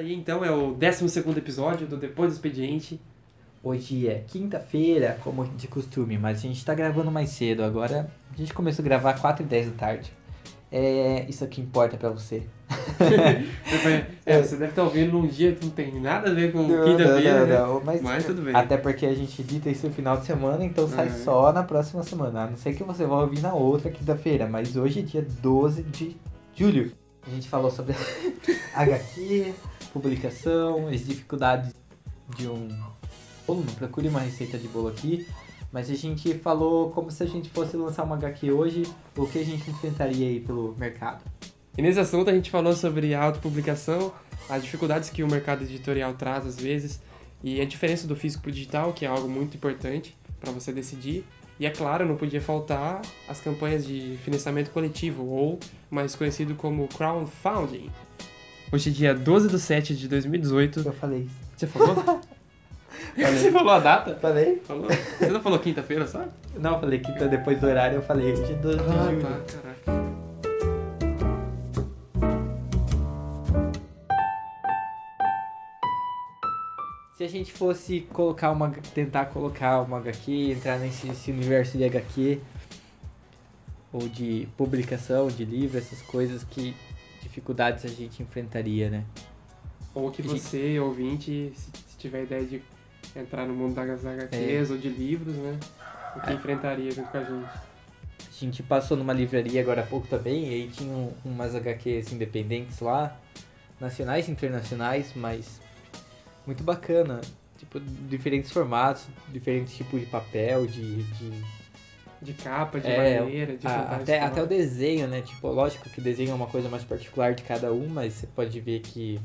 aí então, é o 12 episódio do Depois do Expediente. Hoje é quinta-feira, como de costume, mas a gente tá gravando mais cedo. Agora a gente começou a gravar 4 e 10 da tarde. É isso aqui importa pra você. é, você deve estar ouvindo num dia que não tem nada a ver com quinta-feira. Não, mas, mas tudo bem. Até porque a gente edita isso no final de semana, então sai é. só na próxima semana. A não ser que você vá ouvir na outra quinta-feira, mas hoje é dia 12 de julho. A gente falou sobre HQ, publicação, as dificuldades de um bolo. Não procure uma receita de bolo aqui. Mas a gente falou como se a gente fosse lançar uma HQ hoje, o que a gente enfrentaria aí pelo mercado. E nesse assunto a gente falou sobre a autopublicação, as dificuldades que o mercado editorial traz às vezes, e a diferença do físico para o digital, que é algo muito importante para você decidir. E é claro, não podia faltar as campanhas de financiamento coletivo, ou mais conhecido como crowdfunding. Hoje é dia 12 de 7 de 2018. Eu falei isso. Você falou? Você falou a data? Falei. Falou? Você não falou quinta-feira, sabe? Não, eu falei quinta depois do horário, eu falei hoje é 12 de ah, julho. tá, caraca. Se a gente fosse colocar uma. tentar colocar uma HQ, entrar nesse, nesse universo de HQ, ou de publicação, de livro, essas coisas, que dificuldades a gente enfrentaria, né? Ou que você, gente... ouvinte, se, se, tiver ideia de entrar no mundo das HQs é. ou de livros, né? O que é. enfrentaria junto com a gente. A gente passou numa livraria agora há pouco também, e aí tinha umas HQs independentes lá, nacionais e internacionais, mas muito bacana. Tipo, diferentes formatos, diferentes tipos de papel, de. de... De capa, de é, maneira, de a, até, até o desenho, né? Tipo, lógico que desenho é uma coisa mais particular de cada um, mas você pode ver que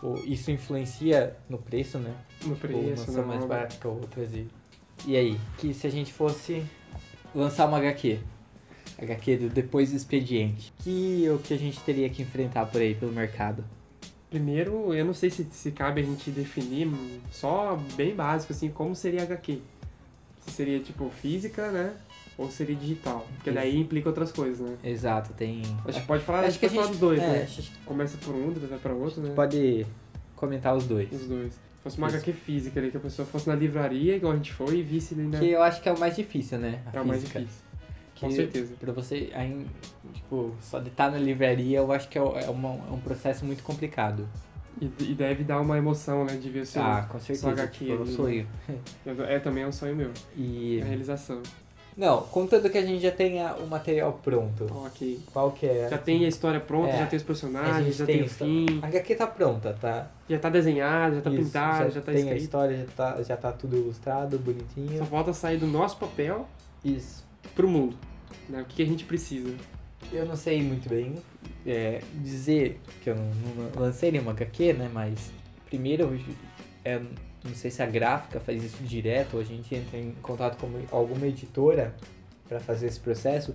pô, isso influencia no preço, né? No tipo, preço, uma mais barata que outras. E, e aí, que se a gente fosse lançar uma HQ, HQ do Depois do Expediente, que o que a gente teria que enfrentar por aí, pelo mercado? Primeiro, eu não sei se, se cabe a gente definir só bem básico, assim, como seria HQ. Se seria, tipo, física, né? Ou seria digital. Porque daí implica outras coisas, né? Exato, tem... A gente pode falar, acho que a gente, falar dos dois, é, né? Gente... Começa por um, depois vai pra outro, né? Pode comentar os dois. Os dois. Se fosse uma Isso. HQ física ali, que a pessoa fosse na livraria, igual a gente foi, e visse ali na... Que eu acho que é o mais difícil, né? A é física. o mais difícil. Com certeza. Pra você, aí, tipo, só de estar na livraria, eu acho que é, é, uma, é um processo muito complicado. E, e, deve dar uma emoção, né, de ver seu, ah, com certeza, HQ tipo, é um sonho. É, também é um sonho meu. E... A realização. Não, contanto que a gente já tenha o material pronto. Ok. Qual que é? Já tem a história pronta, é. já tem os personagens, já tem, tem o fim. A HQ tá pronta, tá? Já tá desenhado, já tá Isso, pintado, já, já tá tem escrito. a história, já tá, já tá tudo ilustrado, bonitinho. Só falta sair do nosso papel Isso. pro mundo. Né? O que a gente precisa. Eu não sei muito bem é, dizer que eu não, não lancei nenhuma HQ, né? Mas primeiro, é, não sei se a gráfica faz isso direto, ou a gente entra em contato com alguma editora para fazer esse processo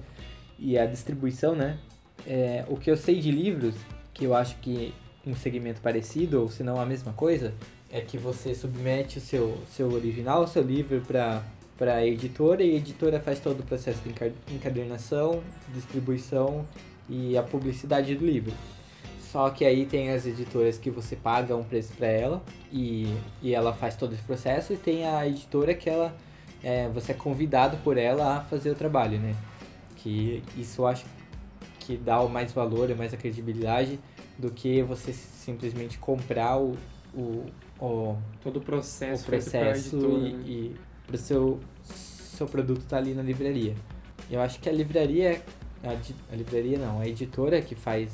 e a distribuição, né? É, o que eu sei de livros, que eu acho que um segmento parecido, ou se não a mesma coisa, é que você submete o seu, seu original, o seu livro para para a editora e a editora faz todo o processo de encadernação, distribuição e a publicidade do livro. Só que aí tem as editoras que você paga um preço para ela e, e ela faz todo esse processo e tem a editora que ela é, você é convidado por ela a fazer o trabalho, né? Que isso eu acho que dá mais valor, mais a credibilidade do que você simplesmente comprar o, o, o todo o processo, o processo editora, e, né? e pro seu, seu produto estar tá ali na livraria. Eu acho que a livraria, a, a, livraria não, a editora que faz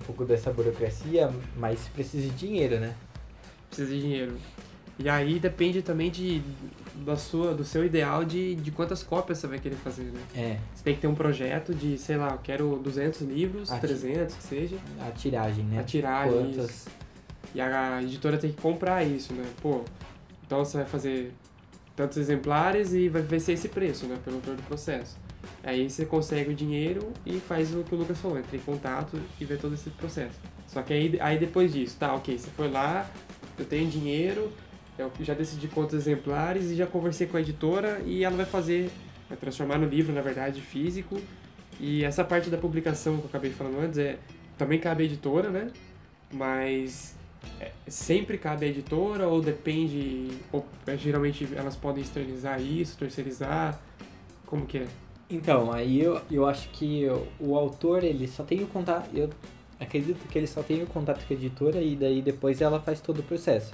um pouco dessa burocracia, mas precisa de dinheiro, né? Precisa de dinheiro. E aí depende também de, da sua, do seu ideal de, de quantas cópias você vai querer fazer, né? É. Você tem que ter um projeto de, sei lá, eu quero 200 livros, a 300, que seja. A tiragem, né? A tiragem, Quantas... E a editora tem que comprar isso, né? Pô, então você vai fazer tantos exemplares e vai, vai ser esse preço, né, pelo todo o processo. Aí você consegue o dinheiro e faz o que o Lucas falou, entra em contato e vê todo esse processo. Só que aí, aí depois disso, tá, ok, você foi lá, eu tenho dinheiro, eu já decidi quantos exemplares e já conversei com a editora e ela vai fazer, vai transformar no livro, na verdade, físico. E essa parte da publicação que eu acabei falando antes é também cabe à editora, né? Mas é, sempre cabe à editora ou depende, ou é, geralmente elas podem externalizar isso, terceirizar, como que é? Então, aí eu, eu acho que o, o autor, ele só tem o contato, eu acredito que ele só tem o contato com a editora e daí depois ela faz todo o processo.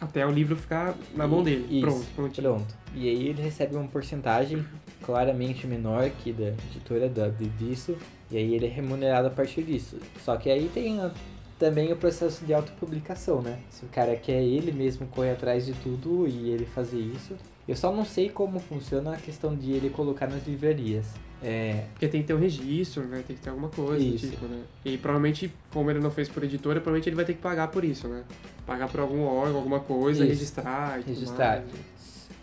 Até o livro ficar na mão dele, Isso, pronto, prontinho. Pronto. E aí ele recebe uma porcentagem claramente menor que da editora da, de- disso, e aí ele é remunerado a partir disso. Só que aí tem a- também o processo de autopublicação, né? Se o cara quer ele mesmo correr atrás de tudo e ele fazer isso. Eu só não sei como funciona a questão de ele colocar nas livrarias. É, Porque tem que ter um registro, né? Tem que ter alguma coisa Isso. tipo, né? E provavelmente, como ele não fez por editora, provavelmente ele vai ter que pagar por isso, né? Pagar por algum órgão, alguma coisa, Isso. registrar e Registrar.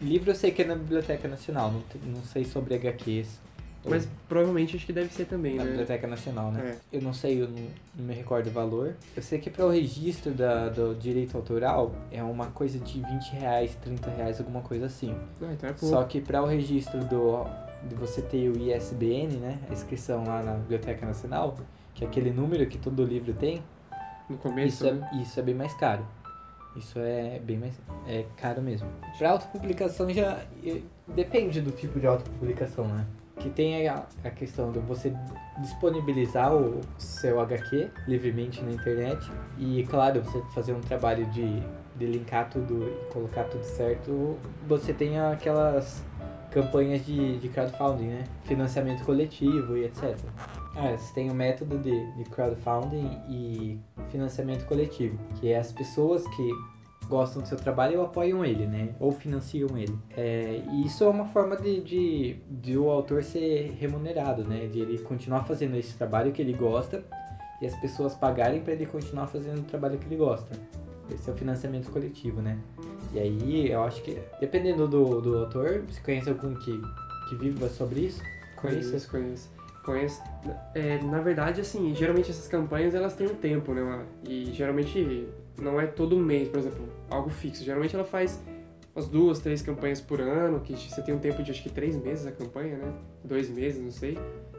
livro eu sei que é na Biblioteca Nacional, não, não sei sobre HQs. Mas provavelmente acho que deve ser também, na né? Biblioteca Nacional, né? É. Eu não sei, eu não, não me recordo o valor. Eu sei que para o registro da, do direito autoral é uma coisa de 20 reais, 30 reais, alguma coisa assim. Ah, então é pouco. Só que para o registro do, de você ter o ISBN, né? A inscrição lá na Biblioteca Nacional, que é aquele número que todo livro tem, No começo, isso, né? é, isso é bem mais caro. Isso é bem mais é caro mesmo. Para autopublicação já eh, depende do tipo de autopublicação, né? Que tem a, a questão de você disponibilizar o seu HQ livremente na internet e, claro, você fazer um trabalho de, de linkar tudo e colocar tudo certo. Você tem aquelas campanhas de, de crowdfunding, né? Financiamento coletivo e etc. Ah, você tem o método de, de crowdfunding e financiamento coletivo, que é as pessoas que gostam do seu trabalho ou apoiam ele, né? Ou financiam ele. É, e isso é uma forma de, de, de o autor ser remunerado, né? De ele continuar fazendo esse trabalho que ele gosta e as pessoas pagarem para ele continuar fazendo o trabalho que ele gosta. Esse é o financiamento coletivo, né? E aí eu acho que, dependendo do, do autor, você conhece algum que, que viva sobre isso? Conheço, conheço. Conheço. É, na verdade, assim, geralmente essas campanhas elas têm um tempo, né? E geralmente não é todo mês, por exemplo, algo fixo. Geralmente ela faz umas duas, três campanhas por ano, que você tem um tempo de acho que três meses a campanha, né? Dois meses, não sei.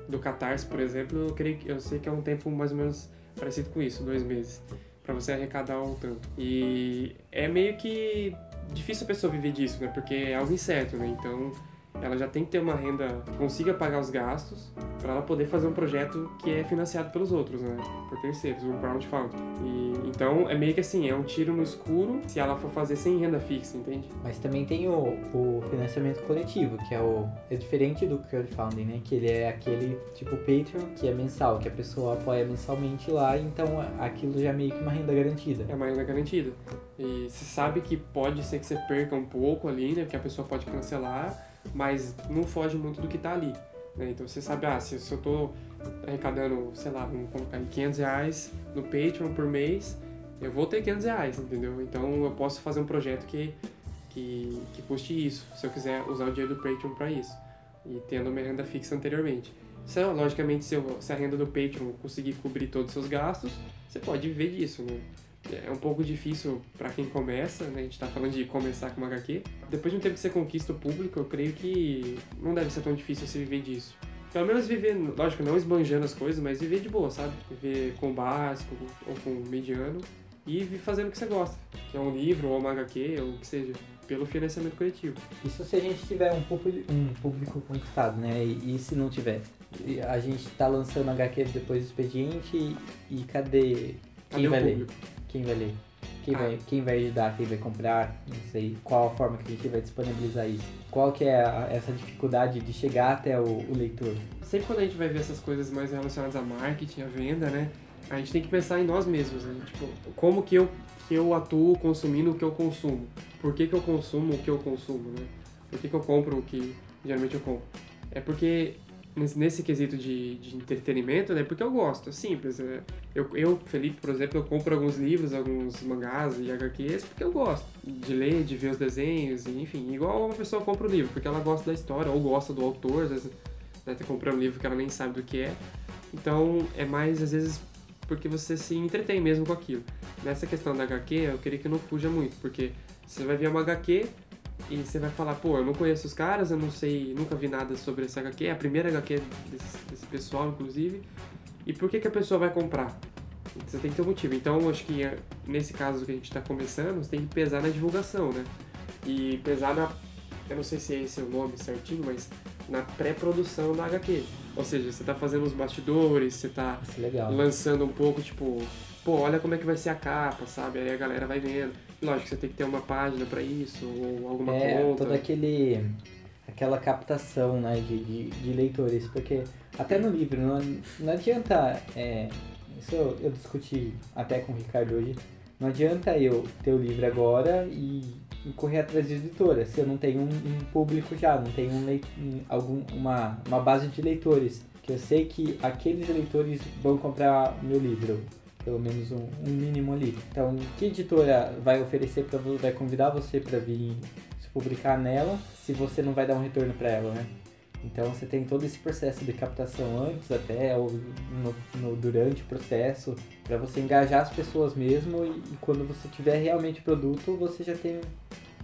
Do Catarse, por exemplo, eu, creio, eu sei que é um tempo mais ou menos parecido com isso, dois meses, para você arrecadar um tanto. E é meio que difícil a pessoa viver disso, né? Porque é algo incerto, né? Então ela já tem que ter uma renda que consiga pagar os gastos para ela poder fazer um projeto que é financiado pelos outros, né? Por terceiros, o crowdfunding. E então é meio que assim, é um tiro no escuro se ela for fazer sem renda fixa, entende? Mas também tem o, o financiamento coletivo, que é o é diferente do crowdfunding, né? Que ele é aquele tipo Patreon, que é mensal, que a pessoa apoia mensalmente lá, então aquilo já é meio que uma renda garantida. É uma renda garantida. E você sabe que pode ser que você perca um pouco ali, né? Porque a pessoa pode cancelar, mas não foge muito do que tá ali. Né? Então você sabe, ah, se, se eu tô arrecadando, sei lá, vamos colocar aí 500 reais no Patreon por mês, eu vou ter 500 reais, entendeu? Então eu posso fazer um projeto que, que, que custe isso, se eu quiser usar o dinheiro do Patreon para isso. E tendo uma renda fixa anteriormente. Se, logicamente, se, eu, se a renda do Patreon conseguir cobrir todos os seus gastos, você pode viver disso, né? É um pouco difícil para quem começa, né? A gente tá falando de começar com uma HQ. Depois de um tempo que você conquista o público, eu creio que não deve ser tão difícil você viver disso. Pelo menos viver, lógico, não esbanjando as coisas, mas viver de boa, sabe? Viver com o básico ou com mediano e fazendo o que você gosta, que é um livro ou uma HQ ou o que seja, pelo financiamento coletivo. Isso se a gente tiver um público, um público conquistado, né? E, e se não tiver? A gente tá lançando HQ depois do expediente e, e cadê quem Cadê o vai ler? Quem vai ler? Quem, Ah. vai, quem vai ajudar, quem vai comprar, não sei qual a forma que a gente vai disponibilizar isso. Qual que é a- essa dificuldade de chegar até o, o leitor? Sempre quando a gente vai ver essas coisas mais relacionadas a marketing, a venda, né? A gente tem que pensar em nós mesmos, né? Tipo, como que eu, que eu atuo consumindo o que eu consumo? Por que, que eu consumo o que eu consumo, né? Por que, que eu compro o que geralmente eu compro? É porque nesse, quesito de, de entretenimento, né? Porque eu gosto, é simples. né? Eu, eu, Felipe, por exemplo, eu compro alguns livros, alguns mangás e HQs porque eu gosto de ler, de ver os desenhos, enfim, igual uma pessoa compra o livro porque ela gosta da história ou gosta do autor, às vezes né, tá comprando um livro que ela nem sabe do que é. Então é mais às vezes porque você se entretém mesmo com aquilo. Nessa questão da HQ, eu queria que não fuja muito, porque você vai ver uma HQ e você vai falar, pô, eu não conheço os caras, eu não sei, nunca vi nada sobre essa HQ, é a primeira HQ desse, desse pessoal, inclusive. E por que, que a pessoa vai comprar? Você tem que ter um motivo. Então, acho que eh, nesse caso que a gente está começando, você tem que pesar na divulgação, né? E pesar na. Eu não sei se é esse o nome certinho, mas na pré-produção da HQ. Ou seja, você está fazendo os bastidores, você está lançando um pouco, tipo, pô, olha como é que vai ser a capa, sabe? Aí a galera vai vendo. Lógico, você tem que ter uma página para isso, ou alguma é, conta. todo aquele aquela captação né, de, de, de, leitores, porque até no livro não, não adianta, é, isso eu, eu, discuti até com o Ricardo hoje, não adianta eu ter o livro agora e, e correr atrás de editora, se eu não tenho um, um público já, não tenho um leit, um, algum, uma, uma base de leitores, que eu sei que aqueles leitores vão comprar o meu livro, pelo menos um, um mínimo ali. Então, que editora vai oferecer para vai convidar você para vir publicar nela se você não vai dar um retorno para ela, né? Então você tem todo esse processo de captação antes até ou no, no durante o processo para você engajar as pessoas mesmo e, e, quando você tiver realmente produto você já tem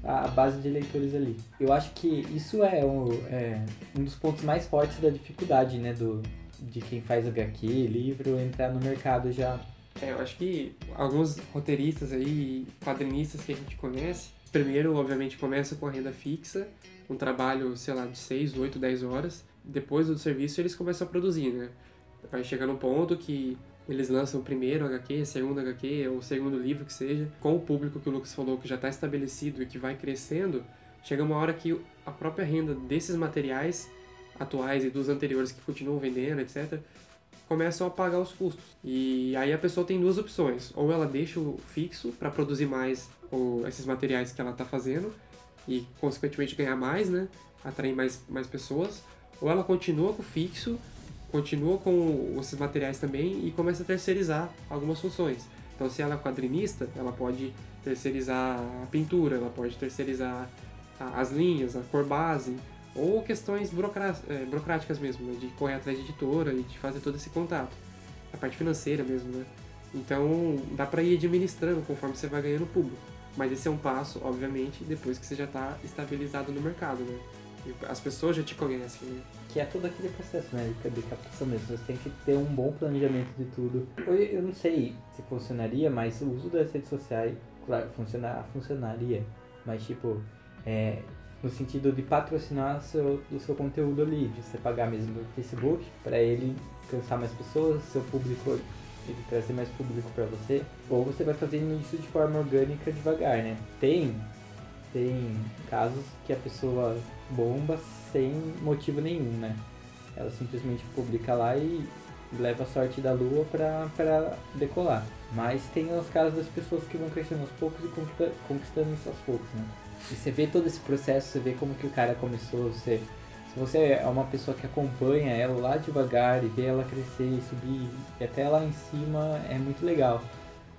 a, a, base de leitores ali. Eu acho que isso é um, é um dos pontos mais fortes da dificuldade, né, do de quem faz HQ, livro, entrar no mercado já. É, eu acho que alguns roteiristas aí, quadrinistas que a gente conhece, Primeiro, obviamente, começa com a renda fixa, um trabalho, sei lá, de 6, 8, 10 horas. Depois do serviço, eles começam a produzir, né? Vai chegar no ponto que eles lançam o primeiro HQ, segundo HQ, ou segundo livro que seja, com o público que o Lucas falou que já está estabelecido e que vai crescendo, chega uma hora que a própria renda desses materiais atuais e dos anteriores que continuam vendendo, etc., começam a pagar os custos. E aí a pessoa tem duas opções: ou ela deixa o fixo para produzir mais esses materiais que ela está fazendo e consequentemente ganhar mais, né? Atrair mais, mais pessoas, ou ela continua com o fixo, continua com esses materiais também e começa a terceirizar algumas funções. Então, se ela é quadrinista, ela pode terceirizar a pintura, ela pode terceirizar as linhas, a cor base, ou questões é, burocráticas mesmo, né? de correr atrás de editora e de fazer todo esse contato. A parte financeira mesmo, né? Então, dá para ir administrando conforme você vai ganhando público. Mas esse é um passo, obviamente, depois que você já está estabilizado no mercado, né? As pessoas já te conhecem, né? Que é todo aquele processo, né? De captação mesmo. Você tem que ter um bom planejamento de tudo. Eu, não sei se funcionaria, mas o uso das redes sociais, claro, funcionar, funcionaria. Mas, tipo, é, no sentido de patrocinar seu, o seu conteúdo ali, de você pagar mesmo no Facebook para ele alcançar mais pessoas, seu público ele trazer mais público para você, ou você vai fazendo isso de forma orgânica devagar, né? Tem tem casos que a pessoa bomba sem motivo nenhum, né? Ela simplesmente publica lá e leva a sorte da lua pra decolar. Mas tem os casos das pessoas que vão crescendo aos poucos e conquistando isso aos poucos, né? E você vê todo esse processo, você vê como que o cara começou, você se você é uma pessoa que acompanha ela lá devagar e vê ela crescer e subir e até lá em cima, é muito legal.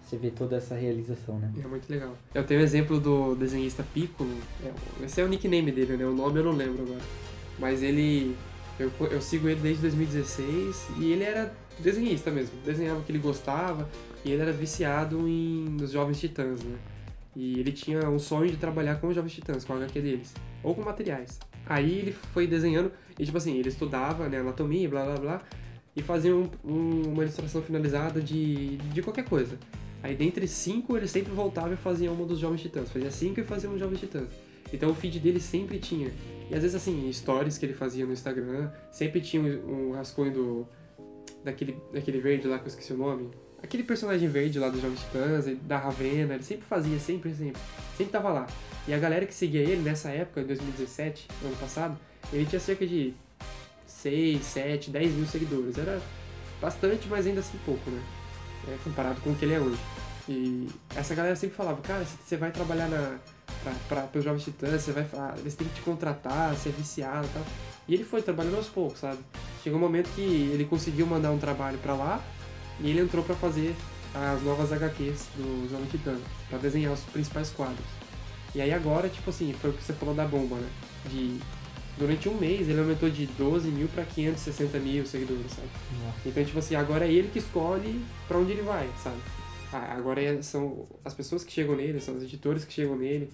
Você vê toda essa realização, né? É muito legal. Eu tenho o um exemplo do desenhista Piccolo. É, esse é o nickname dele, né? O nome eu não lembro agora. Mas ele. Eu, eu sigo ele desde 2016 e ele era desenhista mesmo. Desenhava o que ele gostava e ele era viciado em nos Jovens Titãs, né? E ele tinha um sonho de trabalhar com os Jovens Titãs, com a HQ deles. Ou com materiais. Aí ele foi desenhando, e tipo assim, ele estudava né, anatomia, blá blá blá, e fazia um, um, uma ilustração finalizada de, de qualquer coisa. Aí dentre cinco ele sempre voltava e fazia uma dos Jovens Titãs. Fazia cinco e fazia um Jovens Titãs. Então o feed dele sempre tinha. E às vezes assim, stories que ele fazia no Instagram, sempre tinha um, um rascunho do. Daquele, daquele verde lá que eu esqueci o nome. Aquele personagem verde lá dos Jovens Titãs, da Ravena, ele sempre fazia, sempre, sempre. Sempre tava lá. E a galera que seguia ele nessa época, em 2017, ano passado, ele tinha cerca de 6, 7, 10 mil seguidores. Era bastante, mas ainda assim pouco, né? É, comparado com o que ele é hoje. E essa galera sempre falava, cara, você vai trabalhar na, para os Jovens Titãs, você vai falar, eles têm que te contratar, é viciado e tal. E ele foi trabalhando aos poucos, sabe? Chegou um momento que ele conseguiu mandar um trabalho para lá e ele entrou para fazer as novas HQs do Jovem Titãs, para desenhar os principais quadros. E aí agora, tipo assim, foi o que você falou da bomba, né? De durante um mês ele aumentou de 12 mil para 560 mil seguidores, sabe? Nossa. Então, tipo assim, agora é ele que escolhe para onde ele vai, sabe? Agora é, são as pessoas que chegam nele, são os editores que chegam nele.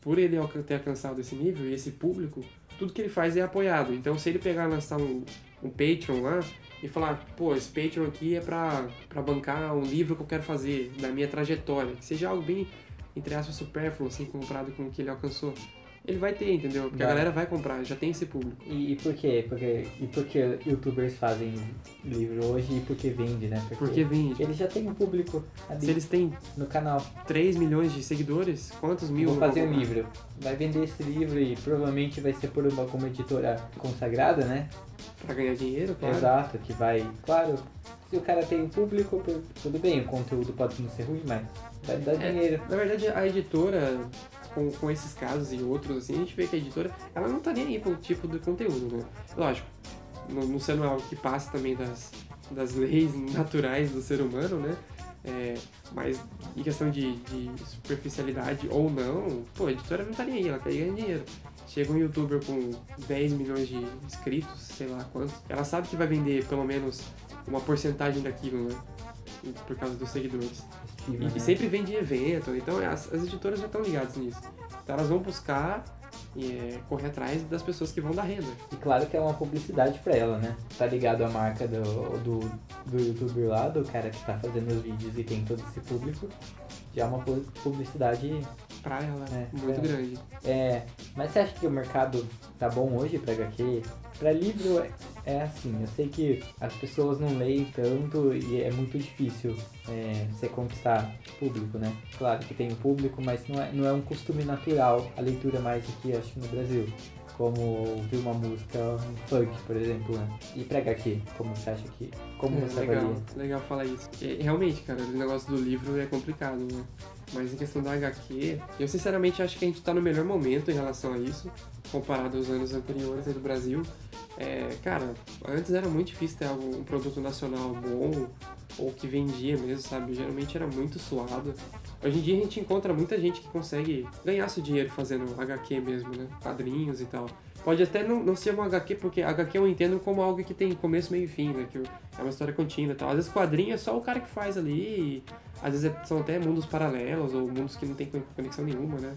Por ele ter alcançado esse nível e esse público, tudo que ele faz é apoiado. Então, se ele pegar e lançar um, um Patreon lá e falar, pô, esse Patreon aqui é pra, pra bancar um livro que eu quero fazer, da minha trajetória, que seja algo bem, entre aspas, supérfluo, assim, comparado com o que ele alcançou ele vai ter, entendeu? Porque Vai. a galera vai comprar, já tem esse público. E, e por quê? Porque, e por que youtubers fazem livro hoje e por que vende, né? Porque vende. eles já têm um público ali Se eles têm no canal. 3 milhões de seguidores, quantos mil Vou fazer um livro. Vai vender esse livro e provavelmente vai ser por uma, alguma editora consagrada, né? Pra ganhar dinheiro, claro. Exato, que vai. Claro, se o cara tem um público, tudo bem, o conteúdo pode não ser ruim, mas vai dar É, dinheiro. Na verdade, a editora, com, com esses casos e outros, assim, a gente vê que a editora, ela não tá nem aí com o tipo de conteúdo, né? Lógico, não, não sendo algo que passa também das, das leis naturais do ser humano, né? É, mas em questão de, de superficialidade ou não, pô, a editora não tá nem aí, ela quer ganhar dinheiro. Chega um youtuber com 10 milhões de inscritos, sei lá quantos, ela sabe que vai vender pelo menos uma porcentagem daquilo, né? Por causa dos seguidores. E, Né? e sempre vende em evento, então as, as editoras já estão ligadas nisso. Então elas vão buscar e é, correr atrás das pessoas que vão dar renda. E claro que é uma publicidade pra ela, né? Tá ligado à marca do, do, do youtuber lá, do cara que tá fazendo os vídeos e tem todo esse público. Já é uma pu- publicidade. Pra ela, É, muito é. grande. É. Mas você acha que o mercado tá bom hoje pra HQ? Pra livro é, assim, eu sei que as pessoas não leem tanto e é muito difícil é, você conquistar público, né? Claro que tem o público, mas não é, não é um costume natural a leitura mais aqui, acho no Brasil. Como ouvir uma música um funk, por exemplo, né? E pra HQ, como você acha que. Como É, você legal, avalia? legal falar isso. E, realmente, cara, o negócio do livro é complicado, né? Mas em questão da HQ, eu sinceramente acho que a gente tá no melhor momento em relação a isso, comparado aos anos anteriores do Brasil. É, cara, antes era muito difícil ter um produto nacional bom ou que vendia mesmo, sabe? Geralmente era muito suado. Hoje em dia a gente encontra muita gente que consegue ganhar seu dinheiro fazendo HQ mesmo, né? Quadrinhos e tal. Pode até não, não ser uma HQ, porque HQ eu entendo como algo que tem começo, meio e fim, né? Que é uma história contínua e tal. Às vezes quadrinho é só o cara que faz ali, e às vezes é- são até mundos paralelos ou mundos que não tem conexão nenhuma, né?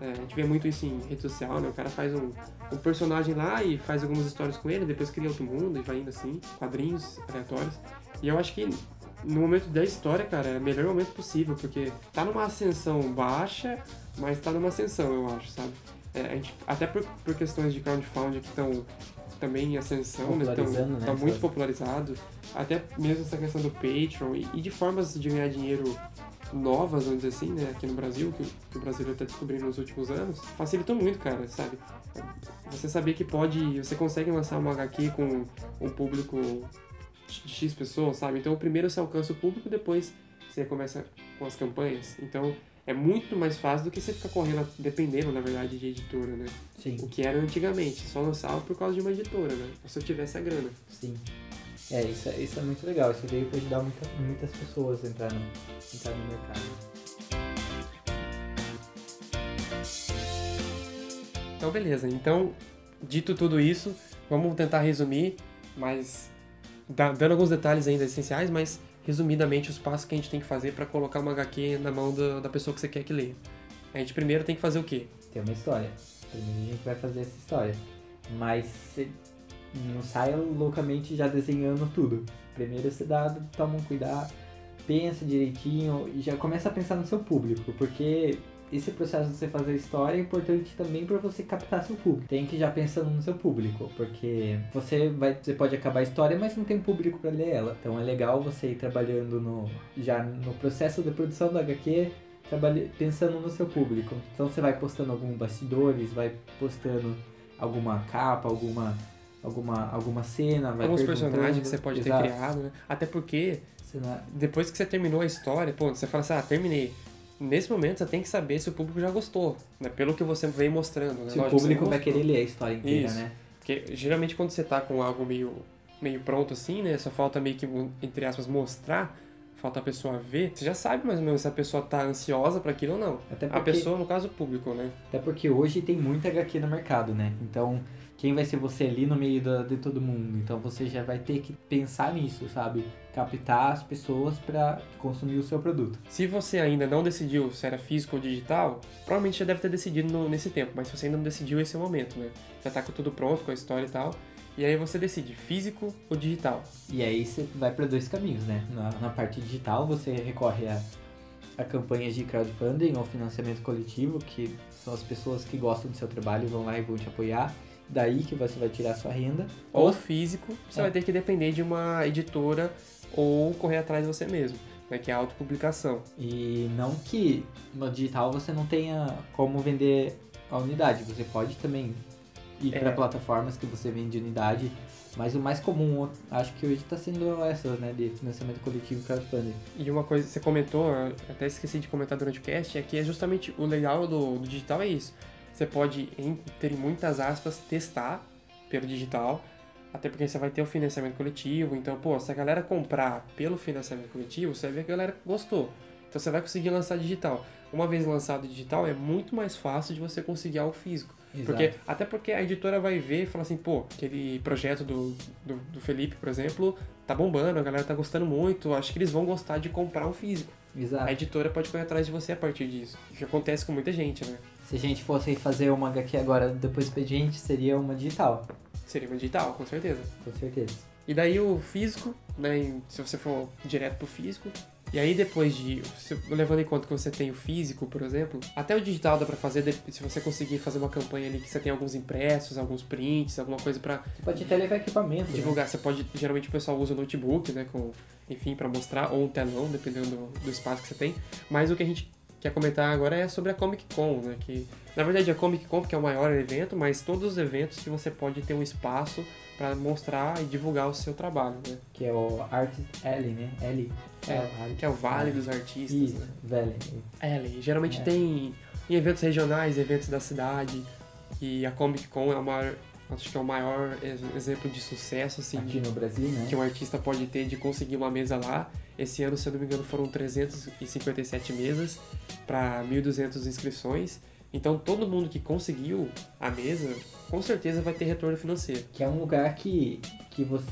É, a gente vê muito isso em rede social, né? O cara faz um, um personagem lá e faz algumas histórias com ele, depois cria outro mundo e vai indo assim, quadrinhos aleatórios. E eu acho que no momento da história, cara, é o melhor momento possível, porque tá numa ascensão baixa, mas tá numa ascensão, eu acho, sabe? É, a gente, até por, por questões de crowdfunding que estão também em ascensão, né? Né, tá muito popularizado. Até mesmo essa questão do Patreon e, e de formas de ganhar dinheiro novas, vamos dizer assim, né, aqui no Brasil, que, o- que o Brasil está descobrindo nos últimos anos, facilitou muito, cara, sabe? Você saber que pode, você consegue lançar uma HQ com um público X pessoas, sabe? Então, primeiro você alcança o público, depois você começa com as campanhas. Então, é muito mais fácil do que você ficar correndo, dependendo, na verdade, de editora, né? Sim, O que era antigamente, só lançava por causa de uma editora, né? Ou se eu tivesse a grana. sim. É, isso, é- isso é muito legal. Isso veio pra ajudar muita, muitas pessoas a entrar no, entrar no mercado. Então, beleza. Então, dito tudo isso, vamos tentar resumir, mas dando alguns detalhes ainda essenciais, mas resumidamente os passos que a gente tem que fazer para colocar uma HQ na mão da, da pessoa que você quer que leia. A gente primeiro tem que fazer o quê? Tem uma história. Primeiro a gente vai fazer essa história. Mas você não saia loucamente já desenhando tudo. Primeiro você dá, toma um cuidado, pensa direitinho e já começa a pensar no seu público, porque esse processo de você fazer a história é importante também para você captar seu público. Tem que ir já pensando no seu público, porque você vai, você pode acabar a história, mas não tem público para ler ela. Então é legal você ir trabalhando no já no processo de produção da HQ trabalha, pensando no seu público. Então você vai postando alguns bastidores, vai postando alguma capa, alguma alguma alguma cena, vai Alguns personagens que você pode Exato. ter criado, né? Até porque, depois que você terminou a história, pô, você fala assim, ah, terminei. Nesse momento você tem que saber se o público já gostou, né? Pelo que você vem mostrando, né? Se o Lógico, você público vai querer ler a história inteira, Isso. né? Porque geralmente quando você tá com algo meio, meio pronto assim, né? Só falta meio que, entre aspas, mostrar. Falta a pessoa ver, você já sabe mais ou menos se a pessoa tá ansiosa para aquilo ou não. Até A porque, pessoa, no caso, o público, né? até porque hoje tem muita HQ no mercado, né? Então, quem vai ser você ali no meio da, de todo mundo? Então, você já vai ter que pensar nisso, sabe? Captar as pessoas para consumir o seu produto. Se você ainda não decidiu se era físico ou digital, provavelmente já deve ter decidido no- nesse tempo, mas se você ainda não decidiu, esse é o momento, né? Já tá com tudo pronto, com a história e tal. E aí você decide, físico ou digital. E aí você vai para dois caminhos, né? Na, na parte digital, você recorre a, a campanhas de crowdfunding ou financiamento coletivo, que são as pessoas que gostam do seu trabalho vão lá e vão te apoiar. Daí que você vai tirar sua renda. Ou físico, você É. vai ter que depender de uma editora ou correr atrás de você mesmo, né? Que é a autopublicação. E não que no digital você não tenha como vender a unidade. Você pode também ir É. para plataformas que você vende unidade. Mas o mais comum, acho que hoje está sendo essas, né? De financiamento coletivo e crowdfunding. E uma coisa que você comentou, até esqueci de comentar durante o cast, é que é justamente o legal do, do digital é isso. Você pode, em, ter muitas aspas, testar pelo digital, até porque você vai ter o financiamento coletivo. Então, pô, se a galera comprar pelo financiamento coletivo, você vai ver que a galera gostou. Então você vai conseguir lançar digital. Uma vez lançado digital, é muito mais fácil de você conseguir algo físico. Porque, até porque a editora vai ver e falar assim, pô, aquele projeto do, do, do Felipe, por exemplo, tá bombando, a galera tá gostando muito, acho que eles vão gostar de comprar um físico. Exato. A editora pode correr atrás de você a partir disso. O que acontece com muita gente, né? Se a gente fosse fazer uma HQ agora depois do expediente, seria uma digital, Seria uma digital, com certeza. com certeza. E daí o físico, né, se você for direto pro físico, e aí depois de, levando em conta que você tem o físico, por exemplo, até o digital dá pra fazer, se você conseguir fazer uma campanha ali que você tem alguns impressos, alguns prints, alguma coisa pra Você pode até levar equipamento. né? divulgar. Você pode, geralmente o pessoal usa o notebook, né, com, enfim, pra mostrar, ou um telão, dependendo do, do espaço que você tem. Mas o que a gente quer comentar agora é sobre a Comic Con, né, que na verdade a Comic Con porque é o maior evento, mas todos os eventos que você pode ter um espaço pra mostrar e divulgar o seu trabalho, né, Que é o Artist Alley, né? Alley. É, Alley. que é o Vale dos Artistas, Isso, né. Valley. Geralmente É. tem em eventos regionais, eventos da cidade, e a Comic Con é o maior, acho que é o maior ex- exemplo de sucesso, assim, Aqui no Brasil, né? que um artista pode ter de conseguir uma mesa lá. Esse ano, se eu não me engano, foram 357 mesas para 1.200 inscrições. Então, todo mundo que conseguiu a mesa, com certeza vai ter retorno financeiro. Que é um lugar que, que você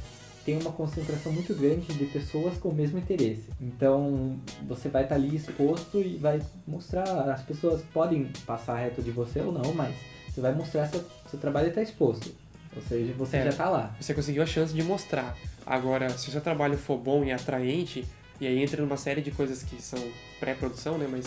tem uma concentração muito grande de pessoas com o mesmo interesse. Então, você vai estar ali exposto e vai mostrar. As pessoas podem passar reto de você ou não, mas você vai mostrar seu, seu trabalho está exposto. Ou seja, você É. já está lá. Você conseguiu a chance de mostrar. Agora, se o seu trabalho for bom e atraente, e aí entra numa série de coisas que são pré-produção, né? Mas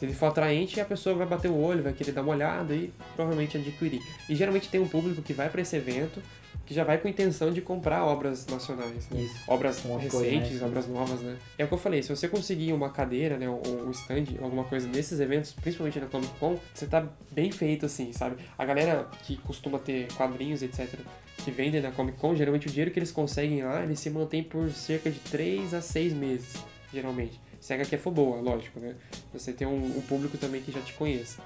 se ele for atraente, a pessoa vai bater o olho, vai querer dar uma olhada e provavelmente adquirir. E geralmente tem um público que vai para esse evento que já vai com a intenção de comprar obras nacionais, né? Isso. Obras recentes, coisas, né? obras novas, né? É o que eu falei, se você conseguir uma cadeira, né, ou um stand, alguma coisa nesses eventos, principalmente na Comic Con, você tá bem feito assim, sabe? A galera que costuma ter quadrinhos, etc., que vendem na Comic Con, geralmente o dinheiro que eles conseguem lá, ele se mantém por cerca de 3 a 6 meses, geralmente. Se a HQ for boa, lógico, né? Você tem um, um público também que já te conheça.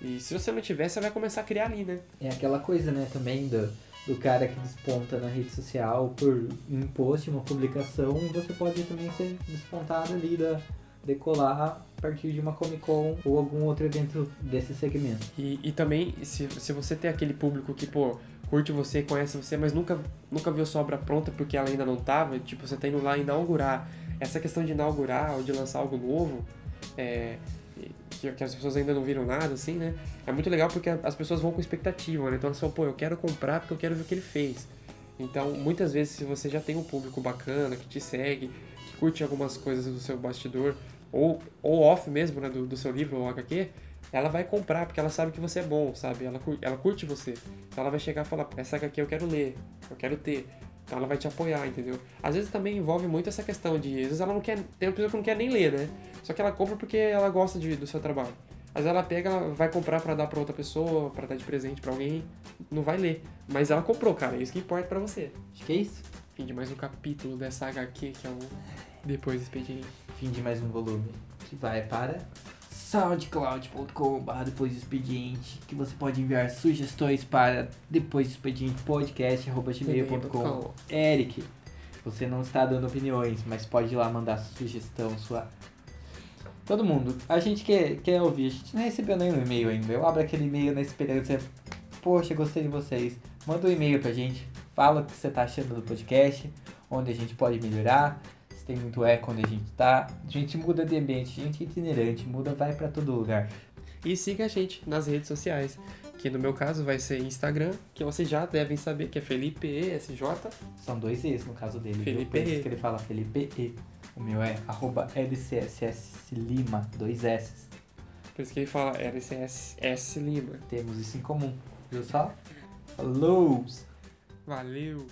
E se você não tiver, você vai começar a criar ali, né? É aquela coisa, né, também do, do cara que desponta na rede social por um post, uma publicação, você pode também ser despontado ali da decolar a partir de uma Comic Con ou algum outro evento desse segmento. E, e também, se, se você tem aquele público que, pô, curte você, conhece você, mas nunca, nunca viu sua obra pronta porque ela ainda não tava, tipo, você tá indo lá inaugurar. Essa questão de inaugurar ou de lançar algo novo, é, que, que as pessoas ainda não viram nada, assim, né? É muito legal porque as pessoas vão com expectativa, né? Então elas falam, pô, eu quero comprar porque eu quero ver o que ele fez. Então, muitas vezes, se você já tem um público bacana, que te segue, que curte algumas coisas do seu bastidor, ou, ou off mesmo, né, do, do seu livro ou HQ, ela vai comprar, porque ela sabe que você é bom, sabe? Ela, ela curte você. Então ela vai chegar e falar, essa HQ eu quero ler, eu quero ter. Então ela vai te apoiar, entendeu? Às vezes também envolve muito essa questão de, às vezes ela não quer, tem uma pessoa que não quer nem ler, né? Só que ela compra porque ela gosta de, do seu trabalho. Às vezes ela pega, ela vai comprar pra dar pra outra pessoa, pra dar de presente pra alguém, não vai ler. Mas ela comprou, cara, é isso que importa pra você. Acho que é isso. Fim de mais um capítulo dessa HQ que é o Depois do Expediente. Fim de mais um volume que vai para soundcloud.com.br depois do expediente que você pode enviar sugestões para depois do expediente podcast arroba gmail.com Eric, Você não está dando opiniões, mas pode ir lá mandar sugestão, sua. Todo mundo. A gente quer, quer ouvir. A gente não recebeu nenhum e-mail ainda. Eu abro aquele e-mail na esperança. Poxa, gostei de vocês. Manda um e-mail pra gente. Fala o que você tá achando do podcast. Onde a gente pode melhorar. Se tem muito eco onde a gente tá. A gente muda de ambiente. A gente é itinerante. Muda, vai pra todo lugar. E siga a gente nas redes sociais. Que no meu caso vai ser Instagram, que vocês já devem saber, que é Felipe ESJ. São dois E's no caso dele. Felipe viu? Por isso E. que ele fala Felipe E. O meu é arroba LCSS Lima, dois S. Por isso que ele fala LCS Lima. Temos isso em comum. Viu só? Falou! Valeu!